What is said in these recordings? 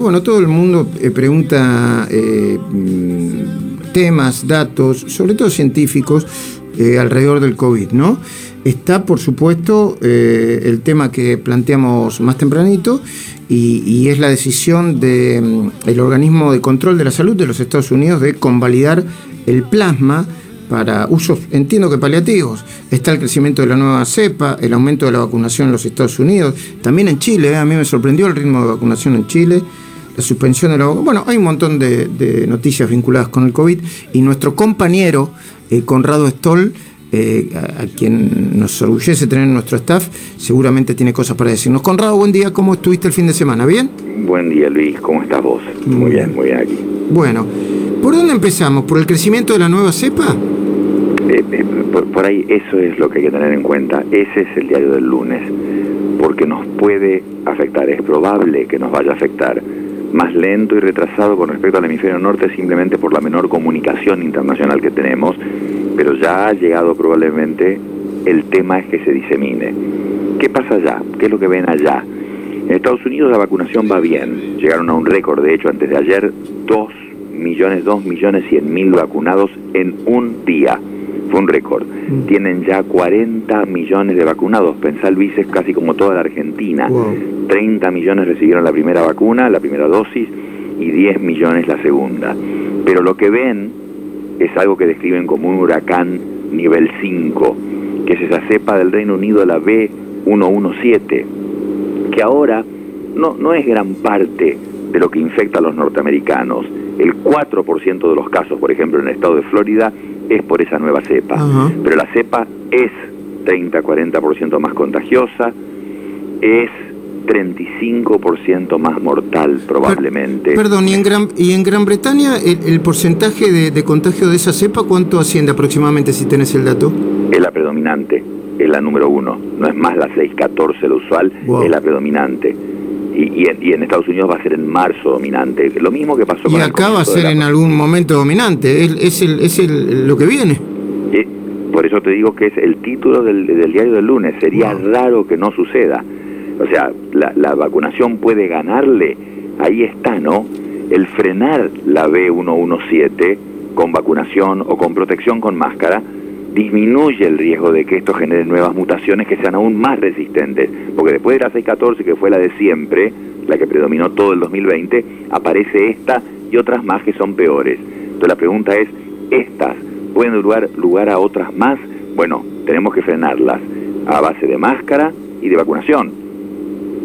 Bueno, todo el mundo eh, pregunta eh, mm, temas, datos, sobre todo científicos, eh, alrededor del COVID, ¿no? Está, por supuesto, el tema que planteamos más tempranito y, es la decisión del mm, organismo de control de la salud de los Estados Unidos de convalidar el plasma para usos, entiendo que paliativos. Está el crecimiento de la nueva cepa, el aumento de la vacunación en los Estados Unidos, también en Chile, a mí me sorprendió el ritmo de vacunación en Chile la suspensión de la... Bueno, hay un montón de, noticias vinculadas con el COVID y nuestro compañero eh, Conrado Stoll, eh, a, quien nos orgullece tener en nuestro staff, seguramente tiene cosas para decirnos. Conrado, buen día, ¿cómo estuviste el fin de semana? ¿Bien? Buen día, Luis, ¿cómo estás vos? Muy bien, muy bien aquí. Bueno, ¿por dónde empezamos? ¿Por el crecimiento de la nueva cepa? Eh, por, por ahí eso es lo que hay que tener en cuenta. Ese es el diario del lunes, porque nos puede afectar, es probable que nos vaya a afectar más lento y retrasado con respecto al hemisferio norte simplemente por la menor comunicación internacional que tenemos, pero ya ha llegado probablemente, el tema es que se disemine. ¿Qué pasa allá? ¿Qué es lo que ven allá? En Estados Unidos la vacunación va bien, llegaron a un récord, de hecho, antes de ayer, 2 millones, 2 millones 100 mil vacunados en un día. Fue un récord. Mm. Tienen ya 40 millones de vacunados. Pensá, Luis, es casi como toda la Argentina. 30 millones recibieron la primera vacuna, la primera dosis, y 10 millones la segunda. Pero lo que ven es algo que describen como un huracán nivel 5, que es esa cepa del Reino Unido, la B117, que ahora no, no es gran parte de lo que infecta a los norteamericanos. El 4% de los casos, por ejemplo, en el estado de Florida, es por esa nueva cepa. Pero la cepa es 30-40% más contagiosa, es 35% más mortal probablemente. perdón, ¿y en Gran, y en Gran Bretaña el, porcentaje de, contagio de esa cepa cuánto asciende aproximadamente si tenés el dato? Es la predominante, es la número uno, no es más la 614 la usual, es la predominante. Y, en, Estados Unidos va a ser en marzo dominante, lo mismo que pasó y con... Y acá va a ser en algún momento dominante, es, el, es el, lo que viene. Eh, por eso te digo que es el título del, diario del lunes, sería raro que no suceda. O sea, la, la vacunación puede ganarle, ahí está, ¿no? El frenar la B117 con vacunación o con protección con máscara disminuye el riesgo de que esto genere nuevas mutaciones que sean aún más resistentes. Porque después de la 614, que fue la de siempre, la que predominó todo el 2020, aparece esta y otras más que son peores. Entonces la pregunta es, ¿estas pueden dar lugar a otras más? Bueno, tenemos que frenarlas a base de máscara y de vacunación.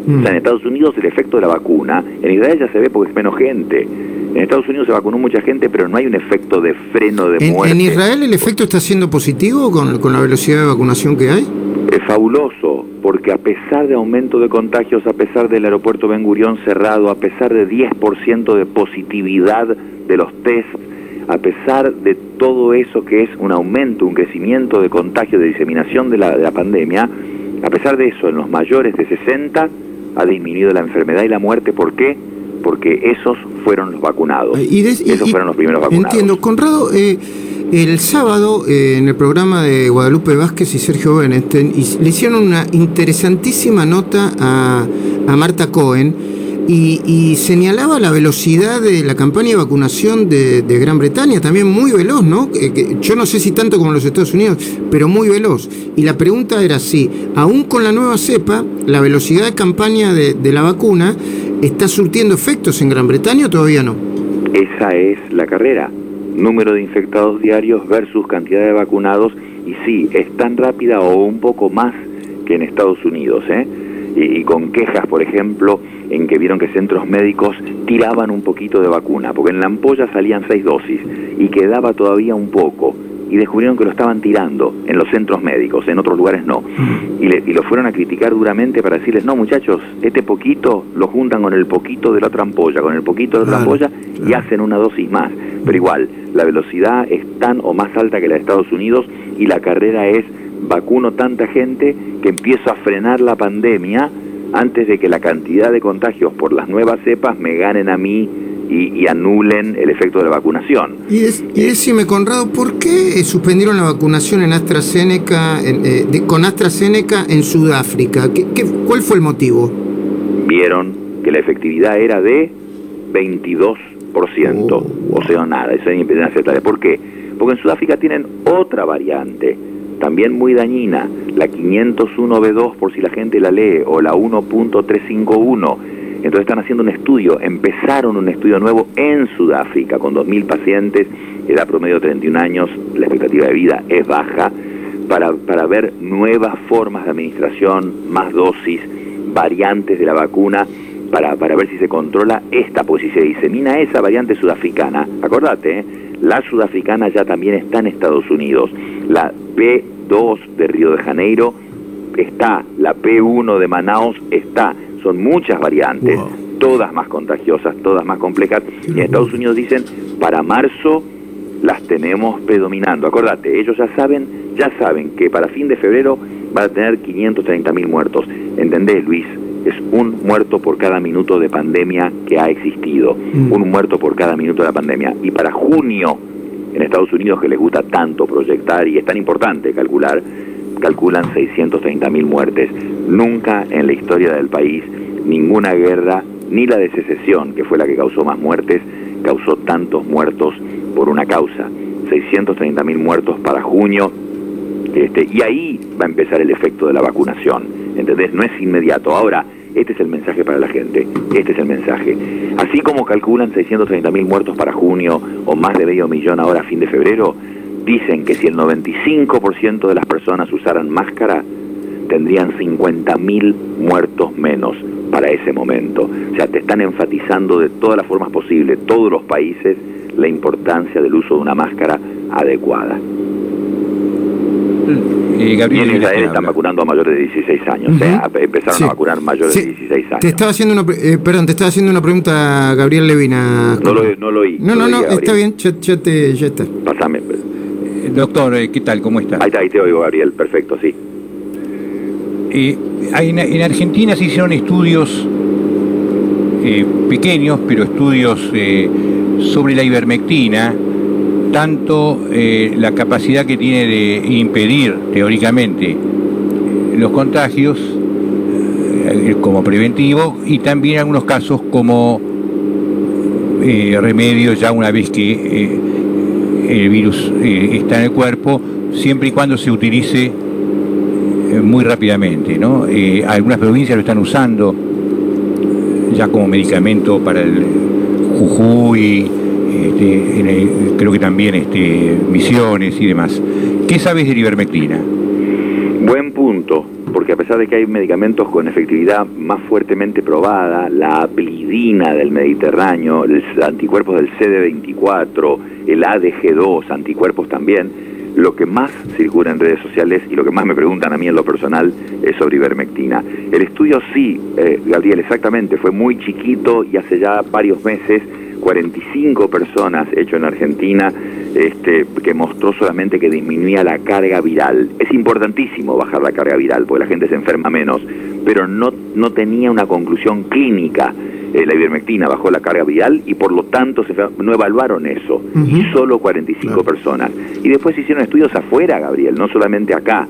O sea, en mm. Estados Unidos el efecto de la vacuna, en Israel ya se ve porque es menos gente. En Estados Unidos se vacunó mucha gente, pero no hay un efecto de freno de muerte. ¿En Israel el efecto está siendo positivo con, con la velocidad de vacunación que hay? Es fabuloso, porque a pesar de aumento de contagios, a pesar del aeropuerto Ben Gurión cerrado, a pesar de 10% de positividad de los test, a pesar de todo eso que es un aumento, un crecimiento de contagio, de diseminación de la, de la pandemia, a pesar de eso, en los mayores de 60 ha disminuido la enfermedad y la muerte. ¿Por qué? Porque esos fueron los vacunados. Y esos fueron los primeros vacunados. Entiendo. Conrado, eh, el sábado eh, en el programa de Guadalupe Vázquez y Sergio Beneten le hicieron una interesantísima nota a, Marta Cohen y, señalaba la velocidad de la campaña de vacunación de, Gran Bretaña, también muy veloz, ¿no? yo no sé si tanto como los Estados Unidos, pero muy veloz. Y la pregunta era si, aún con la nueva cepa, la velocidad de campaña de, de la vacuna ¿Está surtiendo efectos en Gran Bretaña o todavía no? Esa es la carrera. Número de infectados diarios versus cantidad de vacunados. Y sí, es tan rápida o un poco más que en Estados Unidos. ¿eh? Y, con quejas, por ejemplo, en que vieron que centros médicos tiraban un poquito de vacuna, porque en la ampolla salían seis dosis y quedaba todavía un poco y descubrieron que lo estaban tirando en los centros médicos, en otros lugares no. Y, lo fueron a criticar duramente para decirles, no muchachos, este poquito lo juntan con el poquito de la otra ampolla, con el poquito de la otra ampolla y hacen una dosis más. Pero igual, la velocidad es tan o más alta que la de Estados Unidos y la carrera es vacuno tanta gente que empiezo a frenar la pandemia antes de que la cantidad de contagios por las nuevas cepas me ganen a mí y, anulen el efecto de la vacunación. Y, decime, Conrado, ¿por qué suspendieron la vacunación en AstraZeneca, eh, con AstraZeneca en Sudáfrica? ¿Qué, cuál fue el motivo? Vieron que la efectividad era de 22%, o sea, nada, eso es inaceptable. ¿Por qué? Porque en Sudáfrica tienen otra variante, también muy dañina, la 501B2 por si la gente la lee, o la 1.351. Entonces están haciendo un estudio, empezaron un estudio nuevo en Sudáfrica con 2.000 pacientes, edad promedio de 31 años, la expectativa de vida es baja, para, para ver nuevas formas de administración, más dosis, variantes de la vacuna para, para ver si se controla esta, pues si se disemina esa variante sudafricana, acordate, ¿eh? la sudafricana ya también está en Estados Unidos, la P2 de Río de Janeiro está, la P1 de Manaus está, son muchas variantes, todas más contagiosas, todas más complejas, y en Estados Unidos dicen, para marzo las tenemos predominando, acordate, ellos ya saben, ya saben que para fin de febrero va a tener 530 mil muertos. ¿Entendés, Luis? Es un muerto por cada minuto de pandemia que ha existido. Mm. Un muerto por cada minuto de la pandemia. Y para junio, en Estados Unidos, que les gusta tanto proyectar y es tan importante calcular, calculan 630 mil muertes. Nunca en la historia del país, ninguna guerra, ni la de secesión, que fue la que causó más muertes, causó tantos muertos por una causa. 630 mil muertos para junio este, y ahí va a empezar el efecto de la vacunación. ¿Entendés? No es inmediato. Ahora, este es el mensaje para la gente. Este es el mensaje. Así como calculan 630 mil muertos para junio o más de medio millón ahora a fin de febrero, dicen que si el 95% de las personas usaran máscara, tendrían 50 mil muertos menos para ese momento. O sea, te están enfatizando de todas las formas posibles, todos los países, la importancia del uso de una máscara adecuada. Eh, Gabriel, en Israel están vacunando a mayores de 16 años. empezaron a vacunar mayores de 16 años. Te estaba haciendo una, eh, perdón, te estaba haciendo una pregunta, Gabriel Levina. No lo, no lo oí. No, no, no, está bien, ya, te, ya está. Pásame. Eh, doctor, ¿qué tal? ¿Cómo está? Ahí está, ahí te oigo, Gabriel. Perfecto, sí. en, en, Argentina se hicieron estudios pequeños, pero estudios sobre la ivermectina tanto eh, la capacidad que tiene de impedir teóricamente los contagios eh, como preventivo y también algunos casos como eh, remedio ya una vez que el virus está en el cuerpo, siempre y cuando se utilice muy rápidamente. ¿no? algunas provincias lo están usando ya como medicamento para el Jujuy, este, creo que también este, misiones y demás. ¿Qué sabes de la ivermectina? Porque a pesar de que hay medicamentos con efectividad más fuertemente probada, la aplidina del Mediterráneo, los anticuerpos del CD24, el ADG2, anticuerpos también, lo que más circula en redes sociales y lo que más me preguntan a mí en lo personal es sobre ivermectina. El estudio sí, eh, Gabriel, exactamente, fue muy chiquito y hace ya varios meses 45 personas hecho en Argentina este, que mostró solamente que disminuía la carga viral. Es importantísimo bajar la carga viral porque la gente se enferma menos, pero no, no tenía una conclusión clínica. Eh, la ivermectina bajó la carga viral y por lo tanto se, no evaluaron eso. Y solo 45 personas. Y después hicieron estudios afuera, Gabriel, no solamente acá.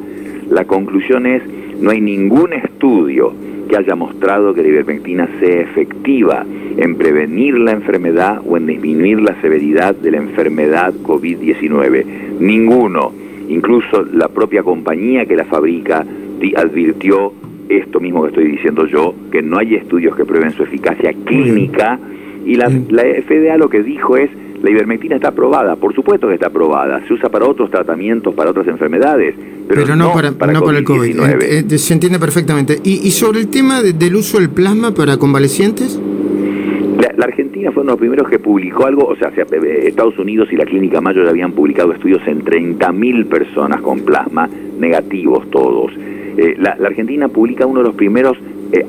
La conclusión es, no hay ningún estudio que haya mostrado que la ivermectina sea efectiva en prevenir la enfermedad o en disminuir la severidad de la enfermedad COVID-19. Ninguno, incluso la propia compañía que la fabrica, advirtió esto mismo que estoy diciendo yo, que no hay estudios que prueben su eficacia clínica. Y la, la FDA lo que dijo es la ivermectina está aprobada, por supuesto que está aprobada, se usa para otros tratamientos, para otras enfermedades, pero, no, para, el COVID. Eh, eh, se entiende perfectamente. ¿Y, sobre el tema del uso del plasma para convalecientes? La, Argentina fue uno de los primeros que publicó algo, o sea, eh, Estados Unidos y la Clínica Mayo ya habían publicado estudios en 30.000 personas con plasma, negativos todos. la, Argentina publica uno de los primeros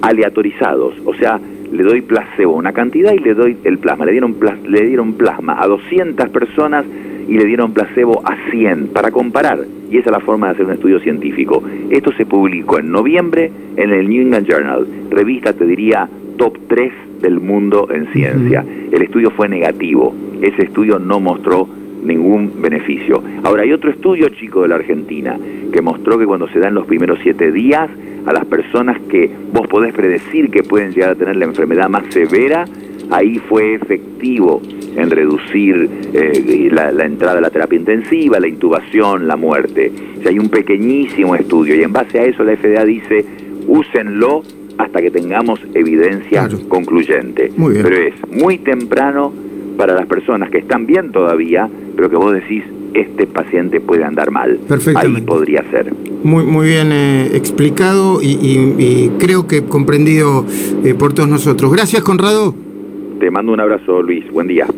aleatorizados, o sea, le doy placebo una cantidad y le doy el plasma. Le dieron, le dieron plasma a 200 personas y le dieron placebo a 100 para comparar. Y esa es la forma de hacer un estudio científico. Esto se publicó en noviembre en el New England Journal, revista, te diría, top 3 del mundo en ciencia. El estudio fue negativo. Ese estudio no mostró ningún beneficio. Ahora, hay otro estudio chico de la Argentina que mostró que cuando se dan los primeros siete días, a las personas que vos podés predecir que pueden llegar a tener la enfermedad más severa, ahí fue efectivo en reducir eh, la, la, entrada a la terapia intensiva, la intubación, la muerte. O sea, hay un pequeñísimo estudio y en base a eso la FDA dice, úsenlo hasta que tengamos evidencia Claro. concluyente. Muy bien. Pero es muy temprano para las personas que están bien todavía, pero que vos decís, este paciente puede andar mal. Perfectamente. Ahí podría ser. Muy, muy bien eh, explicado y, y- y creo que comprendido eh, por todos nosotros. Gracias, Conrado. Te mando un abrazo, Luis. Buen día.